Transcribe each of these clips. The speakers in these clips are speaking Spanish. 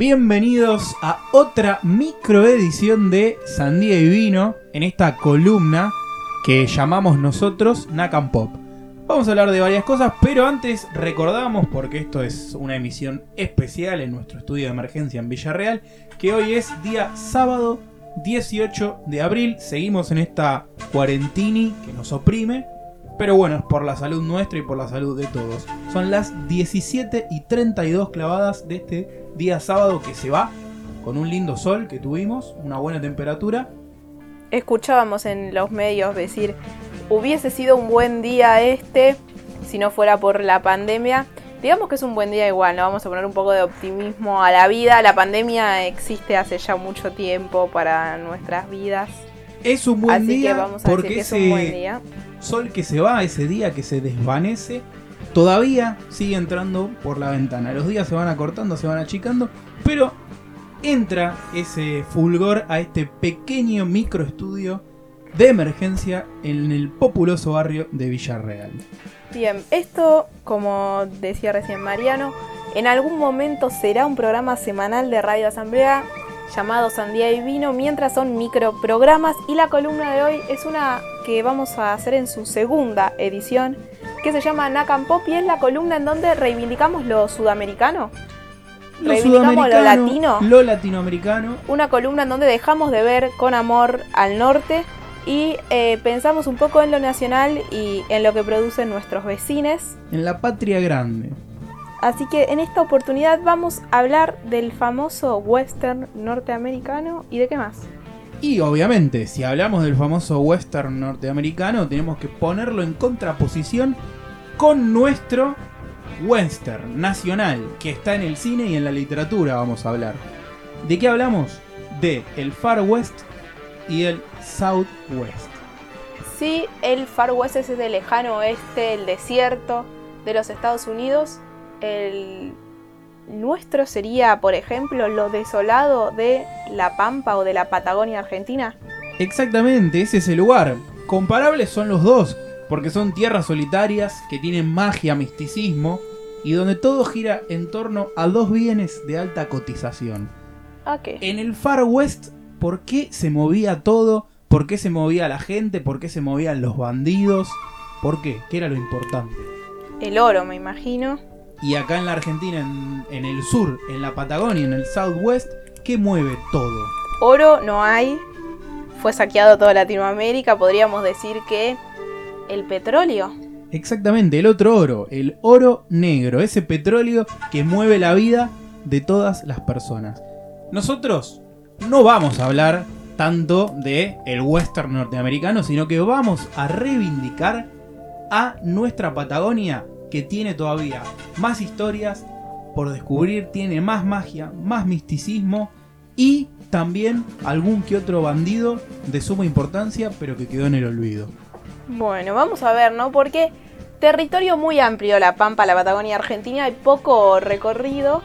Bienvenidos a otra microedición de Sandía y Vino en esta columna que llamamos nosotros Nakam Pop. Vamos a hablar de varias cosas, pero antes recordamos, porque esto es una emisión especial en nuestro estudio de emergencia en Villarreal, que hoy es día sábado 18 de abril. Seguimos en esta cuarentini que nos oprime, pero bueno, es por la salud nuestra y por la salud de todos. Son las 17 y 32 clavadas de este día sábado que se va, con un lindo sol que tuvimos, una buena temperatura. Escuchábamos en los medios decir, hubiese sido un buen día este si no fuera por la pandemia. Digamos que es un buen día igual, ¿no? Vamos a poner un poco de optimismo a la vida. La pandemia existe hace ya mucho tiempo para nuestras vidas. Es un buen Así día que vamos a porque decir que es ese un buen día. sol que se va, ese día que se desvanece, todavía sigue entrando por la ventana. Los días se van acortando, se van achicando, pero entra ese fulgor a este pequeño microestudio de emergencia en el populoso barrio de Villarreal. Bien, esto, como decía recién Mariano, en algún momento será un programa semanal de Radio Asamblea llamado Sandía y Vino, mientras son microprogramas y la columna de hoy es una que vamos a hacer en su segunda edición, que se llama Nakam Pop y es la columna en donde reivindicamos lo sudamericano, Lo Reivindicamos lo latino. lo latinoamericano, una columna en donde dejamos de ver con amor al norte y eh, pensamos un poco en lo nacional y en lo que producen nuestros vecinos. en la patria grande. Así que en esta oportunidad vamos a hablar del famoso western norteamericano y de qué más. Y obviamente, si hablamos del famoso western norteamericano, tenemos que ponerlo en contraposición con nuestro western nacional, que está en el cine y en la literatura, vamos a hablar. ¿De qué hablamos? De el Far West y el Southwest. Sí, el Far West es ese lejano oeste, el desierto de los Estados Unidos. El nuestro sería, por ejemplo, lo desolado de La Pampa o de la Patagonia Argentina. Exactamente, ese es el lugar. Comparables son los dos, porque son tierras solitarias que tienen magia, misticismo y donde todo gira en torno a dos bienes de alta cotización. ¿A qué? En el Far West, ¿por qué se movía todo? ¿Por qué se movía la gente? ¿Por qué se movían los bandidos? ¿Por qué? ¿Qué era lo importante? El oro, me imagino. Y acá en la Argentina, en, en el sur, en la Patagonia, en el Southwest, ¿qué mueve todo? Oro no hay. Fue saqueado toda Latinoamérica. Podríamos decir que el petróleo. Exactamente, el otro oro, el oro negro, ese petróleo que mueve la vida de todas las personas. Nosotros no vamos a hablar tanto de el western norteamericano, sino que vamos a reivindicar a nuestra Patagonia que tiene todavía más historias por descubrir, tiene más magia, más misticismo y también algún que otro bandido de suma importancia, pero que quedó en el olvido. Bueno, vamos a ver, ¿no? Porque territorio muy amplio, la Pampa, la Patagonia Argentina, hay poco recorrido,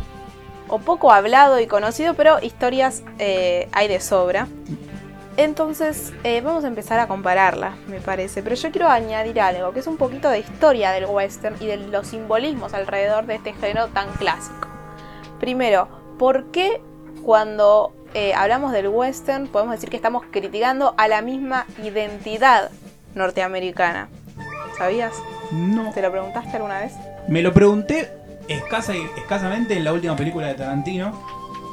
o poco hablado y conocido, pero historias eh, hay de sobra. Entonces, eh, vamos a empezar a compararlas, me parece. Pero yo quiero añadir algo, que es un poquito de historia del western y de los simbolismos alrededor de este género tan clásico. Primero, ¿por qué cuando eh, hablamos del western podemos decir que estamos criticando a la misma identidad norteamericana? ¿Sabías? No. ¿Te lo preguntaste alguna vez? Me lo pregunté escasa y- escasamente en la última película de Tarantino,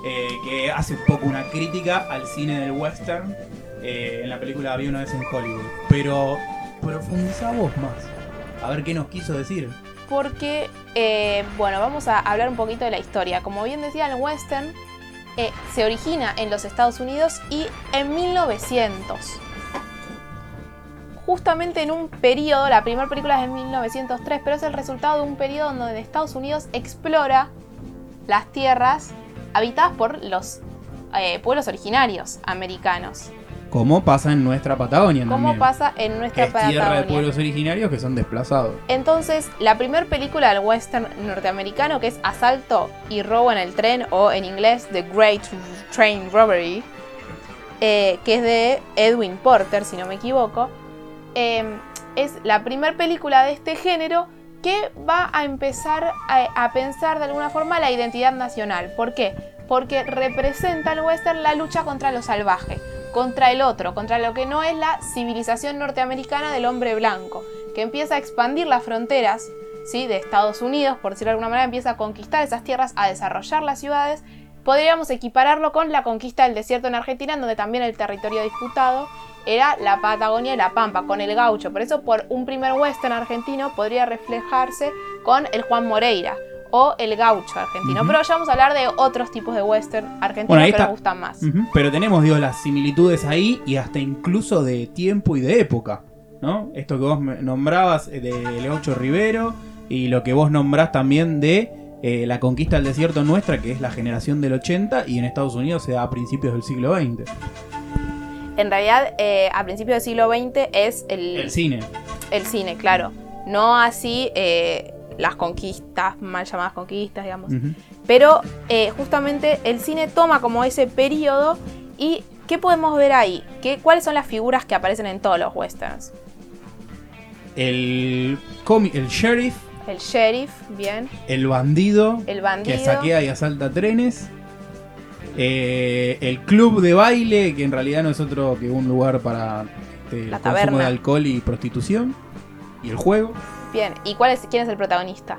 eh, que hace poco una crítica al cine del western eh, en la película Había una vez en Hollywood. Pero profundiza vos más. A ver qué nos quiso decir. Porque, eh, bueno, vamos a hablar un poquito de la historia. Como bien decía, el western se origina en los Estados Unidos y en 1900. Justamente en un periodo, la primera película es en 1903, pero es el resultado de un periodo donde Estados Unidos explora las tierras habitadas por los eh, pueblos originarios americanos. Como pasa en nuestra Patagonia Como también. pasa en nuestra es tierra de Patagonia. pueblos originarios que son desplazados. Entonces, la primera película del western norteamericano, que es Asalto y Robo en el Tren, o en inglés The Great Train Robbery, eh, que es de Edwin Porter, si no me equivoco, eh, es la primera película de este género que va a empezar a, pensar de alguna forma la identidad nacional. ¿Por qué? porque representa el western la lucha contra lo salvaje, contra el otro, contra lo que no es la civilización norteamericana del hombre blanco, que empieza a expandir las fronteras ¿sí? de Estados Unidos, por decirlo de alguna manera, empieza a conquistar esas tierras, a desarrollar las ciudades. Podríamos equipararlo con la conquista del desierto en Argentina, en donde también el territorio disputado era la Patagonia y la Pampa, con el gaucho. Por eso, por un primer western argentino podría reflejarse con el Juan Moreira o el gaucho argentino. Pero ya vamos a hablar de otros tipos de western argentinos que nos gustan más. Pero tenemos, digo, las similitudes ahí y hasta incluso de tiempo y de época. ¿No? Esto que vos nombrabas de Leocho Rivero y lo que vos nombrás también de eh, la conquista del desierto nuestra, que es la generación del 80 y en Estados Unidos se da a principios del siglo XX. En realidad, eh, a principios del siglo XX es el... El cine. El cine, claro. No así eh, las conquistas, mal llamadas conquistas, digamos. Pero justamente el cine toma como ese periodo y ¿qué podemos ver ahí? ¿Qué, ¿Cuáles son las figuras que aparecen en todos los westerns? El, el sheriff. El sheriff, bien. El bandido. El bandido. Que saquea y asalta trenes. Eh, el club de baile, que en realidad no es otro que un lugar para este, el consumo de alcohol y prostitución. Y el juego. Bien, ¿y cuál es, quién es el protagonista?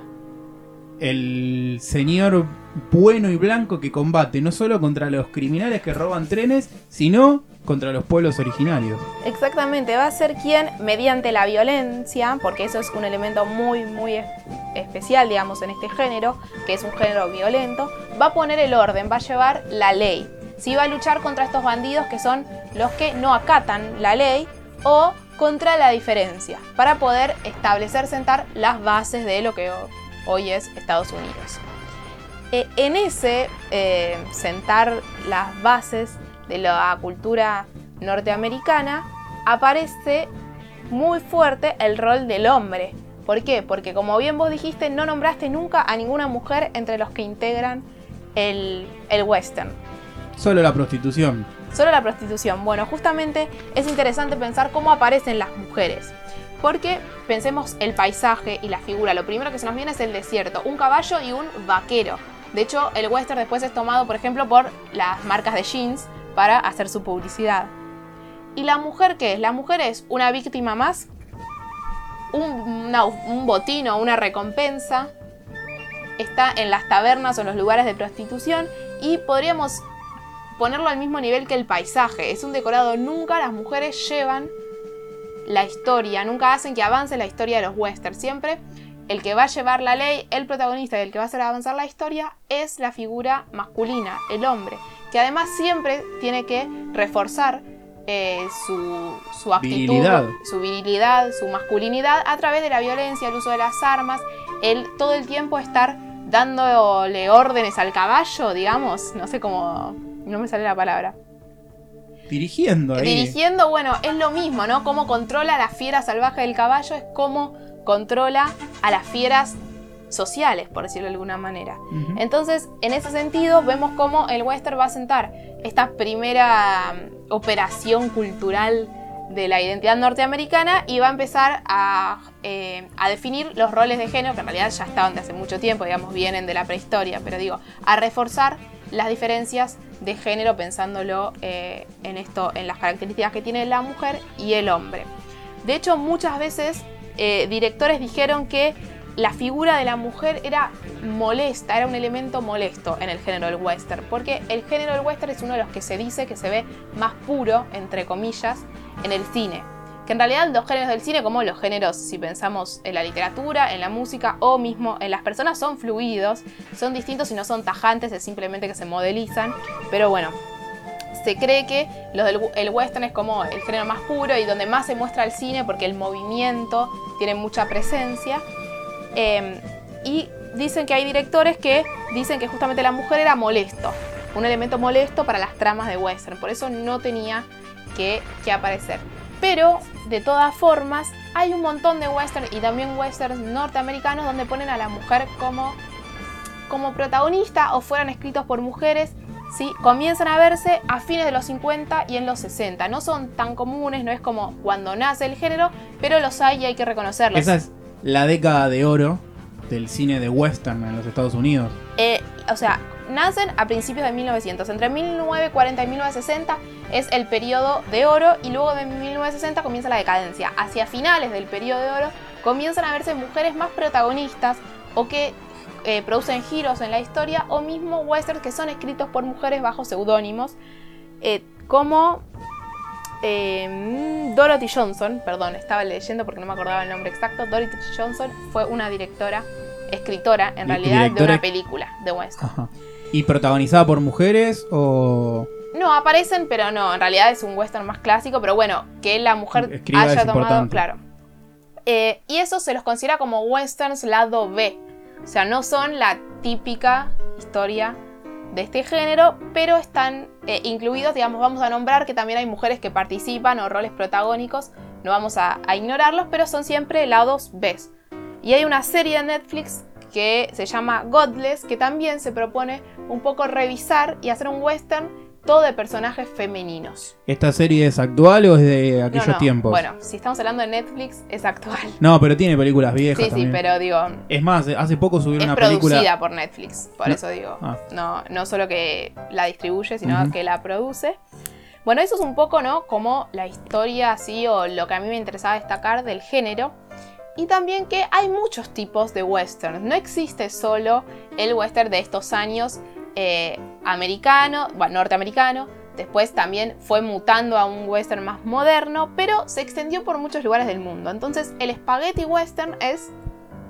El señor bueno y blanco que combate no solo contra los criminales que roban trenes, sino contra los pueblos originarios. Exactamente, va a ser quien, mediante la violencia, porque eso es un elemento muy, muy especial, digamos, en este género, que es un género violento, va a poner el orden, va a llevar la ley. Si va a luchar contra estos bandidos que son los que no acatan la ley o contra la diferencia, para poder establecer, sentar las bases de lo que hoy es Estados Unidos. E, en ese eh, sentar las bases de la cultura norteamericana, aparece muy fuerte el rol del hombre. ¿Por qué? Porque como bien vos dijiste, no nombraste nunca a ninguna mujer entre los que integran el, el western. Solo la prostitución. Solo la prostitución. Bueno, justamente es interesante pensar cómo aparecen las mujeres. Porque pensemos el paisaje y la figura. Lo primero que se nos viene es el desierto, un caballo y un vaquero. De hecho, el western después es tomado, por ejemplo, por las marcas de jeans, para hacer su publicidad. ¿Y la mujer qué es? La mujer es una víctima más, un, un botín o una recompensa, está en las tabernas o en los lugares de prostitución y podríamos ponerlo al mismo nivel que el paisaje. Es un decorado, nunca las mujeres llevan la historia, nunca hacen que avance la historia de los westerns. Siempre el que va a llevar la ley, el protagonista y el que va a hacer avanzar la historia es la figura masculina, el hombre que además siempre tiene que reforzar eh, su, actitud, su virilidad, su masculinidad a través de la violencia, el uso de las armas, el todo el tiempo estar dándole órdenes al caballo, digamos, no sé cómo, no me sale la palabra. Dirigiendo ahí. Dirigiendo, bueno, es lo mismo, ¿no? Cómo controla la fiera salvaje del caballo es como controla a las fieras sociales, por decirlo de alguna manera. Entonces, en ese sentido, vemos cómo el western va a sentar esta primera mm, operación cultural de la identidad norteamericana y va a empezar eh, a, definir los roles de género, que en realidad ya estaban de hace mucho tiempo, digamos, vienen de la prehistoria, pero digo, a reforzar las diferencias de género pensándolo eh, en esto, en las características que tiene la mujer y el hombre. De hecho, muchas veces eh, directores dijeron que la figura de la mujer era molesta, era un elemento molesto en el género del western, porque el género del western es uno de los que se dice que se ve más puro, entre comillas, en el cine. Que en realidad los géneros del cine, como los géneros, si pensamos en la literatura, en la música o mismo en las personas, son fluidos, son distintos y no son tajantes, es simplemente que se modelizan. Pero bueno, se cree que los del, el western es como el género más puro y donde más se muestra el cine porque el movimiento tiene mucha presencia. Em, y dicen que hay directores que dicen que justamente la mujer era molesto, un elemento molesto para las tramas de western, por eso no tenía que, aparecer. Pero, de todas formas, hay un montón de western y también westerns norteamericanos donde ponen a la mujer como, como protagonista o fueran escritos por mujeres ¿sí? comienzan a verse a fines de los 50 y en los 60. No son tan comunes, no es como cuando nace el género, pero los hay y hay que reconocerlos la década de oro del cine de western en los Estados Unidos. Eh, o sea, nacen a principios de 1900. Entre 1940 y 1960 es el periodo de oro y luego de 1960 comienza la decadencia. Hacia finales del periodo de oro comienzan a verse mujeres más protagonistas o que eh, producen giros en la historia o mismo westerns que son escritos por mujeres bajo seudónimos eh, como eh, Dorothy Johnson, perdón, estaba leyendo porque no me acordaba el nombre exacto, Dorothy Johnson fue una directora, escritora en realidad de una película de western. Ajá. ¿Y protagonizada por mujeres o...? No, aparecen, pero no, en realidad es un western más clásico, pero bueno, que la mujer Escriba haya tomado, importante. claro. Eh, y eso se los considera como westerns lado B. O sea, no son la típica historia de este género, pero están eh, incluidos, digamos, vamos a nombrar que también hay mujeres que participan o roles protagónicos, no vamos a, a ignorarlos, pero son siempre lados B. Y hay una serie de Netflix que se llama Godless, que también se propone un poco revisar y hacer un western todo de personajes femeninos. ¿Esta serie es actual o es de aquellos No, no, tiempos? Bueno, si estamos hablando de Netflix, es actual. No, pero tiene películas viejas Sí, sí, pero digo, Es más, hace poco subieron es una producida película... por Netflix, por No. eso digo. Ah. No, no solo que la distribuye, sino que la produce. Bueno, eso es un poco, ¿no? Como la historia así o lo que a mí me interesaba destacar del género. Y también que hay muchos tipos de western. No existe solo el western de estos años eh, americano, bueno, norteamericano. Después también fue mutando a un western más moderno, pero se extendió por muchos lugares del mundo. Entonces el spaghetti western es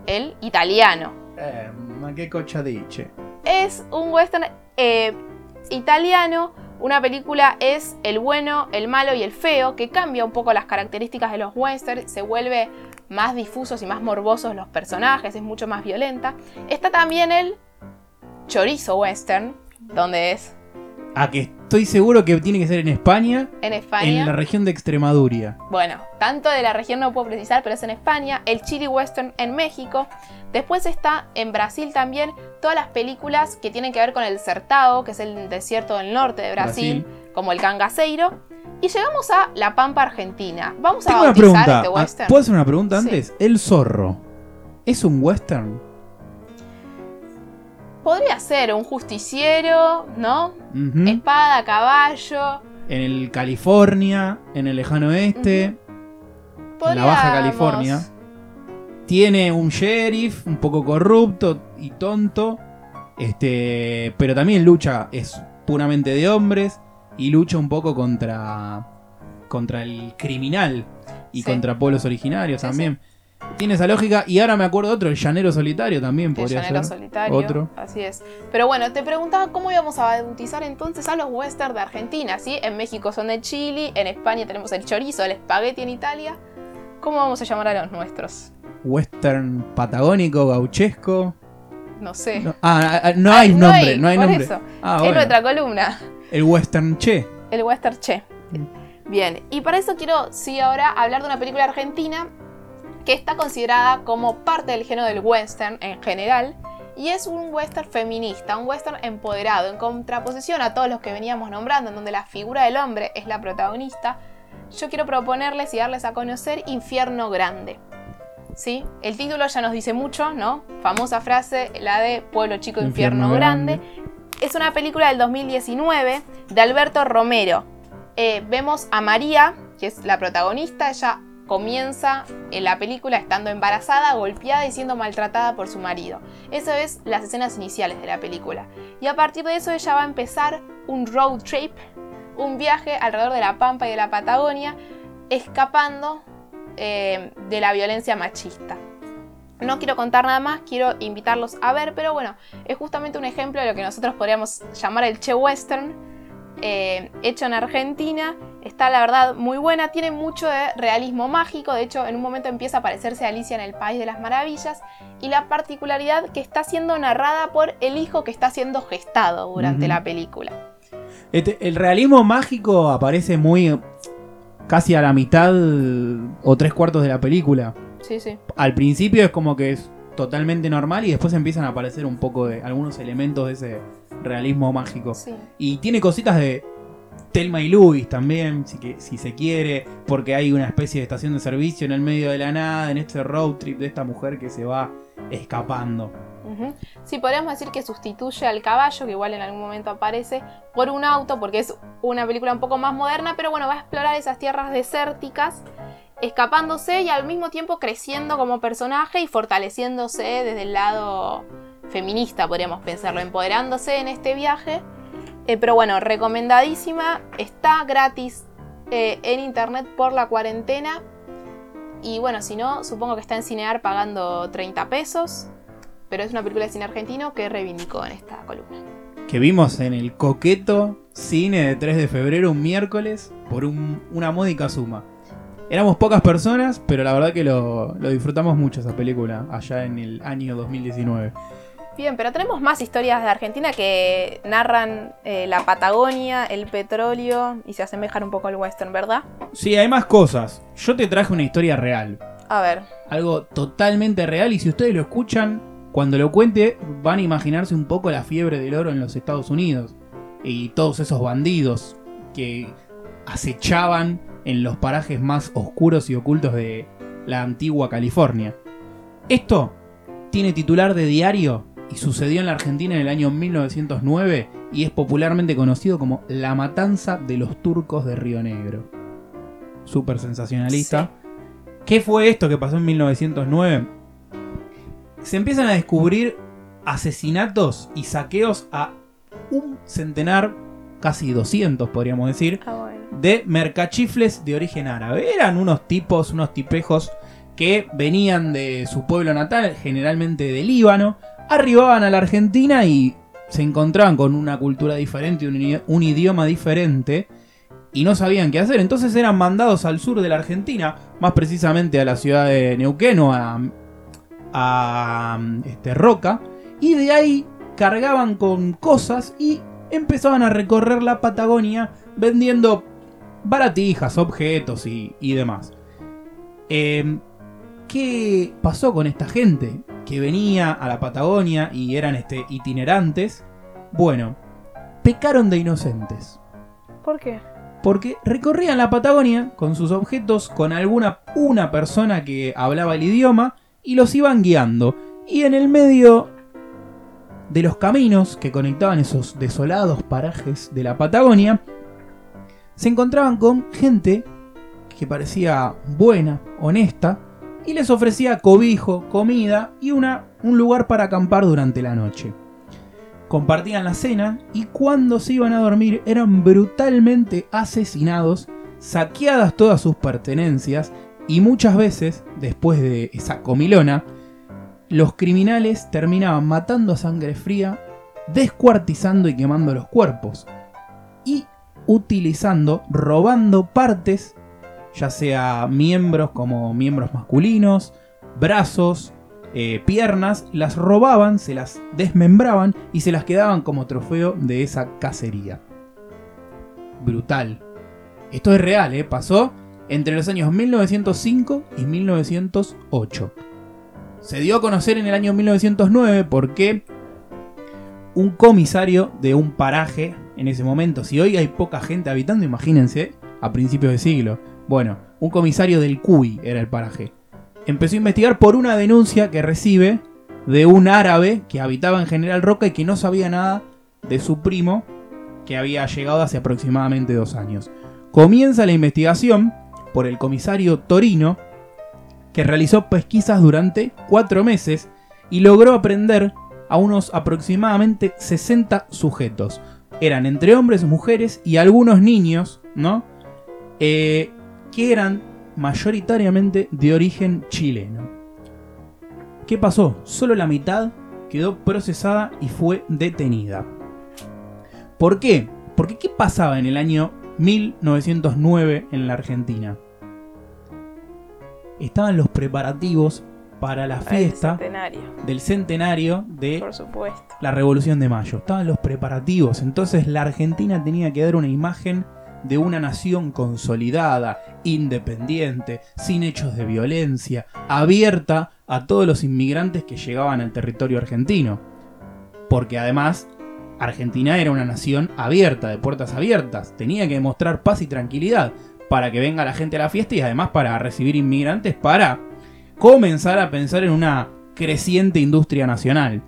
el italiano. Eh, ma che dice. Es un western eh, italiano. Una película es el bueno, el malo y el feo, que cambia un poco las características de los westerns, se vuelve más difusos y más morbosos los personajes, es mucho más violenta. Está también el chorizo western, donde es Ah, que estoy seguro que tiene que ser en España, en España. en la región de Extremadura. Bueno, tanto de la región no puedo precisar, pero es en España, el chili western en México. Después está en Brasil también todas las películas que tienen que ver con el Sertao, que es el desierto del norte de Brasil, como el Cangaceiro. Y llegamos a la Pampa Argentina. Vamos a Tengo una bautizar pregunta. este Ah, western. ¿Puedo hacer una pregunta Sí. antes? El zorro. ¿Es un western? Podría ser un justiciero, ¿no? Espada, caballo. En el California, en el lejano oeste, en la Baja California. Tiene un sheriff un poco corrupto y tonto. Este, pero también lucha, es puramente de hombres y lucha un poco contra contra el criminal y Sí. contra pueblos originarios Sí, también. Tiene esa lógica y ahora me acuerdo otro, el llanero solitario también El podría llanero ser. solitario. Otro. Así es. Pero bueno, te preguntaba cómo íbamos a bautizar entonces a los western de Argentina, ¿sí? En México son de chili, en España tenemos el chorizo, el espagueti en Italia. ¿Cómo vamos a llamar a los nuestros? Western patagónico, gauchesco. No sé. No, ah, ah, no Ah, hay nombre, no hay por nombre. eso. Ah, es nuestra columna, El western che. el western che. Bien, y para eso quiero, sí, ahora hablar de una película argentina que está considerada como parte del género del western en general. Y es un western feminista, un western empoderado, en contraposición a todos los que veníamos nombrando, en donde la figura del hombre es la protagonista. Yo quiero proponerles y darles a conocer Infierno Grande. ¿Sí? El título ya nos dice mucho, ¿no? Famosa frase, la de Pueblo Chico, Infierno, Infierno grande. Grande. Es una película del 2019 de Alberto Romero. Eh, vemos a María, que es la protagonista, ella comienza en la película estando embarazada, golpeada y siendo maltratada por su marido. Eso es las escenas iniciales de la película. Y a partir de eso ella va a empezar un road trip, un viaje alrededor de la Pampa y de la Patagonia, escapando eh, de la violencia machista. No quiero contar nada más, quiero invitarlos a ver, pero bueno, es justamente un ejemplo de lo que nosotros podríamos llamar el Che Western, eh, hecho en Argentina. Está la verdad muy buena, tiene mucho de realismo mágico, de hecho en un momento empieza a aparecerse Alicia en el País de las Maravillas y la particularidad que está siendo narrada por el hijo que está siendo gestado durante la película. Este, el realismo mágico aparece muy casi a la mitad o tres cuartos de la película. Sí, sí. Al principio es como que es totalmente normal y después empiezan a aparecer un poco de algunos elementos de ese realismo mágico. sí. Y tiene cositas de Telma y Luis también, si, que, si se quiere, porque hay una especie de estación de servicio en el medio de la nada, en este road trip de esta mujer que se va escapando. Sí, podríamos decir que sustituye al caballo, que igual en algún momento aparece, por un auto, porque es una película un poco más moderna, pero bueno, va a explorar esas tierras desérticas, escapándose y al mismo tiempo creciendo como personaje y fortaleciéndose desde el lado feminista, podríamos pensarlo, empoderándose en este viaje. Eh, pero bueno, recomendadísima, está gratis eh, en internet por la cuarentena. Y bueno, si no, supongo que está en Cinear pagando 30 pesos. Pero es una película de cine argentino que reivindicó en esta columna. Que vimos en el coqueto cine de 3 de febrero, un miércoles, por un- una módica suma. Éramos pocas personas, pero la verdad que lo disfrutamos mucho esa película allá en el año 2019. Bien, pero tenemos más historias de Argentina que narran eh, la Patagonia, el petróleo y se asemejan un poco al western, ¿verdad? Sí, hay más cosas. Yo te traje una historia real. A ver, Algo totalmente real y si ustedes lo escuchan, cuando lo cuente van a imaginarse un poco la fiebre del oro en los Estados Unidos y todos esos bandidos que acechaban en los parajes más oscuros y ocultos de la antigua California. Esto tiene titular de diario y sucedió en la Argentina en el año 1909 y es popularmente conocido como la matanza de los turcos de Río Negro. Súper sensacionalista. ¿Qué fue esto que pasó en 1909? Se empiezan a descubrir asesinatos y saqueos a un centenar, casi 200 podríamos decir, ah, bueno. de mercachifles de origen árabe. Eran unos tipos, unos tipejos que venían de su pueblo natal, generalmente de Líbano, arribaban a la Argentina y se encontraban con una cultura diferente, un, un idioma diferente, y no sabían qué hacer. Entonces eran mandados al sur de la Argentina, más precisamente a la ciudad de Neuquén o a, a este, Roca, y de ahí cargaban con cosas y empezaban a recorrer la Patagonia vendiendo baratijas, objetos y, y demás. Eh, ¿Qué pasó con esta gente que venía a la Patagonia y eran este, itinerantes? Bueno, pecaron de inocentes. ¿Por qué? Porque recorrían la Patagonia con sus objetos, con alguna una persona que hablaba el idioma y los iban guiando. Y en el medio de los caminos que conectaban esos desolados parajes de la Patagonia, se encontraban con gente que parecía buena, honesta, y les ofrecía cobijo, comida y una, un lugar para acampar durante la noche. Compartían la cena y cuando se iban a dormir eran brutalmente asesinados, saqueadas todas sus pertenencias y muchas veces, después de esa comilona, los criminales terminaban matando a sangre fría, descuartizando y quemando los cuerpos y utilizando, robando partes, ya sea miembros como miembros masculinos, brazos, eh, piernas, las robaban, se las desmembraban y se las quedaban como trofeo de esa cacería. Brutal. Esto es real, ¿eh? pasó entre los años 1905 y 1908. Se dio a conocer en el año 1909 porque un comisario de un paraje en ese momento, si hoy hay poca gente habitando, imagínense, a principios de siglo. Bueno, un comisario del CUI era el paraje. Empezó a investigar por una denuncia que recibe de un árabe que habitaba en General Roca y que no sabía nada de su primo que había llegado hace aproximadamente dos años. Comienza la investigación por el comisario Torino, que realizó pesquisas durante cuatro meses y logró aprender a unos aproximadamente 60 sujetos. Eran entre hombres, mujeres y algunos niños, ¿no? Eh, que eran mayoritariamente de origen chileno. ¿Qué pasó? Solo la mitad quedó procesada y fue detenida. ¿Por qué? Porque ¿qué pasaba en el año 1909 en la Argentina? Estaban los preparativos para la fiesta centenario, del centenario de por supuesto. la Revolución de Mayo. Estaban los preparativos. Entonces la Argentina tenía que dar una imagen de una nación consolidada, independiente, sin hechos de violencia, abierta a todos los inmigrantes que llegaban al territorio argentino. Porque además, Argentina era una nación abierta, de puertas abiertas. Tenía que demostrar paz y tranquilidad para que venga la gente a la fiesta y además para recibir inmigrantes para comenzar a pensar en una creciente industria nacional.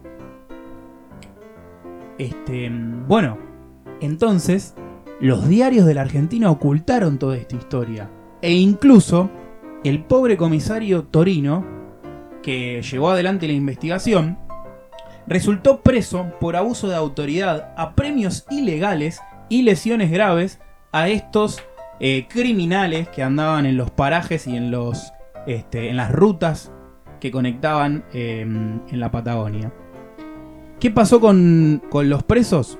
Este, bueno, entonces los diarios de la Argentina ocultaron toda esta historia. E incluso el pobre comisario Torino, que llevó adelante la investigación, resultó preso por abuso de autoridad a premios ilegales y lesiones graves a estos eh, criminales que andaban en los parajes y en, los, este, en las rutas que conectaban em, en la Patagonia. ¿Qué pasó con, con, los presos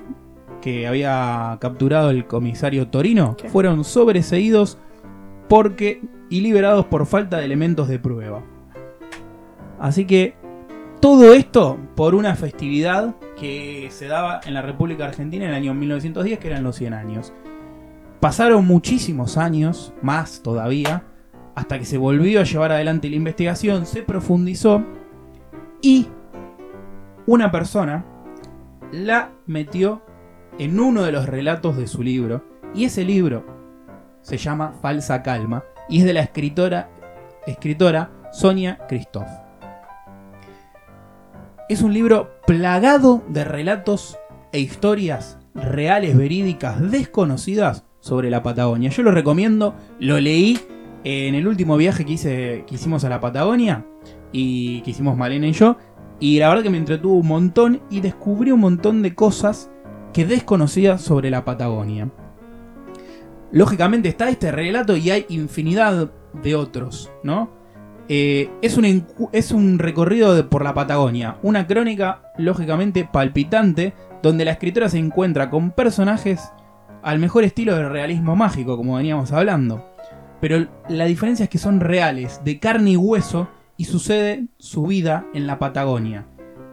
que había capturado el comisario Torino? Fueron sobreseídos porque y liberados por falta de elementos de prueba. Así que todo esto por una festividad que se daba en la República Argentina en el año 1910, que eran los 100 años. Pasaron muchísimos años, más todavía, hasta que se volvió a llevar adelante la investigación, se profundizó y una persona la metió en uno de los relatos de su libro. Y ese libro se llama Falsa Calma y es de la escritora, escritora Sonia Christoph. Es un libro plagado de relatos e historias reales, verídicas, desconocidas sobre la Patagonia. Yo lo recomiendo, lo leí en el último viaje que, hice, que hicimos a la Patagonia y que hicimos Malena y yo. Y la verdad que me entretuvo un montón y descubrí un montón de cosas que desconocía sobre la Patagonia. Lógicamente está este relato y hay infinidad de otros, ¿no? Eh, es, un recorrido por la Patagonia, una crónica lógicamente palpitante, donde la escritora se encuentra con personajes al mejor estilo del realismo mágico, como veníamos hablando. Pero la diferencia es que son reales, de carne y hueso, y sucede su vida en la Patagonia.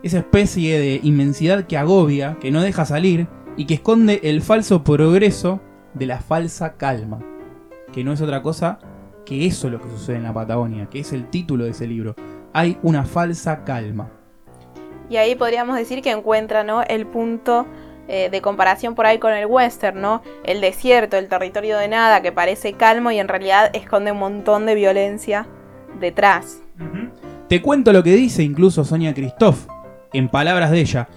Esa especie de inmensidad que agobia, que no deja salir, y que esconde el falso progreso de la falsa calma, que no es otra cosa que eso es lo que sucede en la Patagonia, que es el título de ese libro. Hay una falsa calma. Y ahí podríamos decir que encuentra ¿no? el punto eh, de comparación por ahí con el western, ¿no? El desierto, el territorio de nada que parece calmo y en realidad esconde un montón de violencia detrás. Te cuento lo que dice incluso Sonia Christoph, en palabras de ella.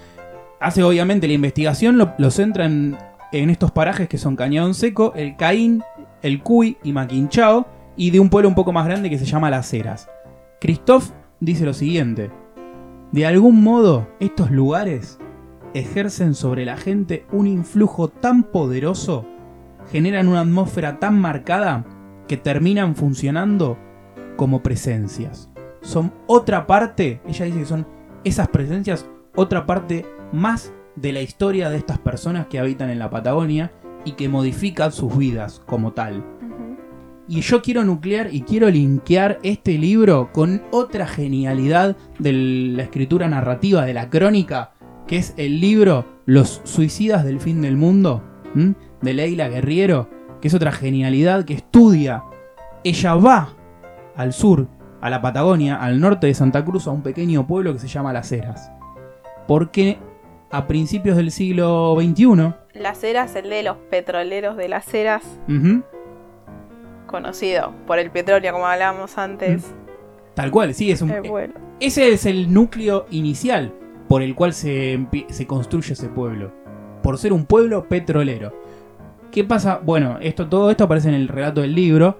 Hace obviamente la investigación, lo, centra en, en estos parajes que son Cañón Seco, el Caín, el Cuy y Maquinchao, y de un pueblo un poco más grande que se llama Las Heras. Christoph dice lo siguiente: De algún modo, estos lugares ejercen sobre la gente un influjo tan poderoso, generan una atmósfera tan marcada, que terminan funcionando como presencias. Son otra parte, ella dice que son esas presencias, otra parte más de la historia de estas personas que habitan en la Patagonia y que modifican sus vidas como tal. Y yo quiero nuclear y quiero linkear este libro con otra genialidad de la escritura narrativa, de la crónica, que es el libro Los suicidas del fin del mundo, de Leila Guerriero, que es otra genialidad que estudia. Ella va al sur, a la Patagonia, al norte de Santa Cruz, a un pequeño pueblo que se llama Las Heras. Porque a principios del siglo XXI... Las Heras, el de los petroleros de Las Heras conocido por el petróleo, como hablábamos antes. Tal cual, sí, es un. Ese es el núcleo inicial por el cual se, se construye ese pueblo. Por ser un pueblo petrolero. ¿Qué pasa? Bueno, esto, todo esto aparece en el relato del libro,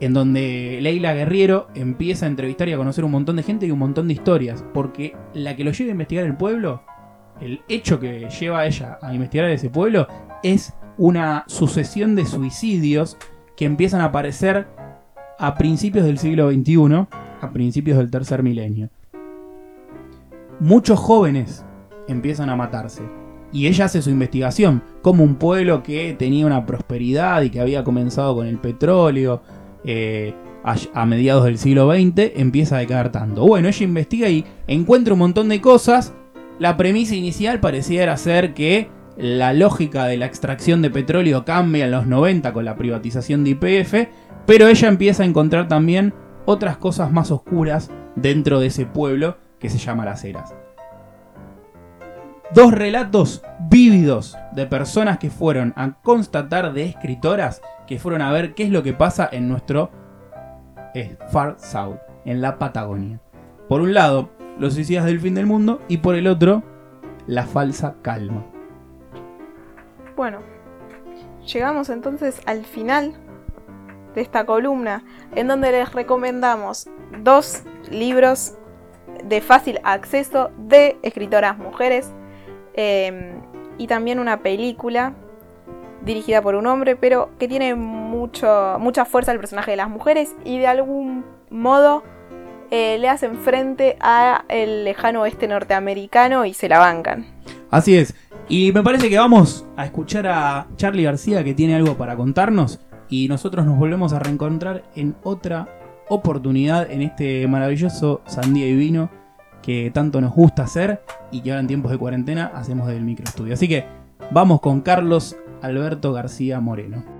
en donde Leila Guerriero empieza a entrevistar y a conocer un montón de gente y un montón de historias. Porque la que lo lleva a investigar el pueblo, el hecho que lleva a ella a investigar ese pueblo, es una sucesión de suicidios que empiezan a aparecer a principios del siglo XXI, a principios del tercer milenio. Muchos jóvenes empiezan a matarse. Y ella hace su investigación, como un pueblo que tenía una prosperidad y que había comenzado con el petróleo eh, a, mediados del siglo XX, empieza a decaer tanto. Bueno, ella investiga y encuentra un montón de cosas. La premisa inicial pareciera ser que la lógica de la extracción de petróleo cambia en los 90 con la privatización de IPF, pero ella empieza a encontrar también otras cosas más oscuras dentro de ese pueblo que se llama Las Heras. Dos relatos vívidos de personas que fueron a constatar de escritoras que fueron a ver qué es lo que pasa en nuestro eh, Far South, en la Patagonia. Por un lado, los suicidas del fin del mundo y por el otro, la falsa calma. Bueno, llegamos entonces al final de esta columna en donde les recomendamos dos libros de fácil acceso de escritoras mujeres eh, y también una película dirigida por un hombre, pero que tiene mucho, mucha fuerza el personaje de las mujeres y de algún modo eh, le hacen frente a el lejano oeste norteamericano y se la bancan. Así es. Y me parece que vamos a escuchar a Charlie García que tiene algo para contarnos y nosotros nos volvemos a reencontrar en otra oportunidad en este maravilloso Sandía y Vino que tanto nos gusta hacer y que ahora en tiempos de cuarentena hacemos del microestudio. Así que vamos con Carlos Alberto García Moreno.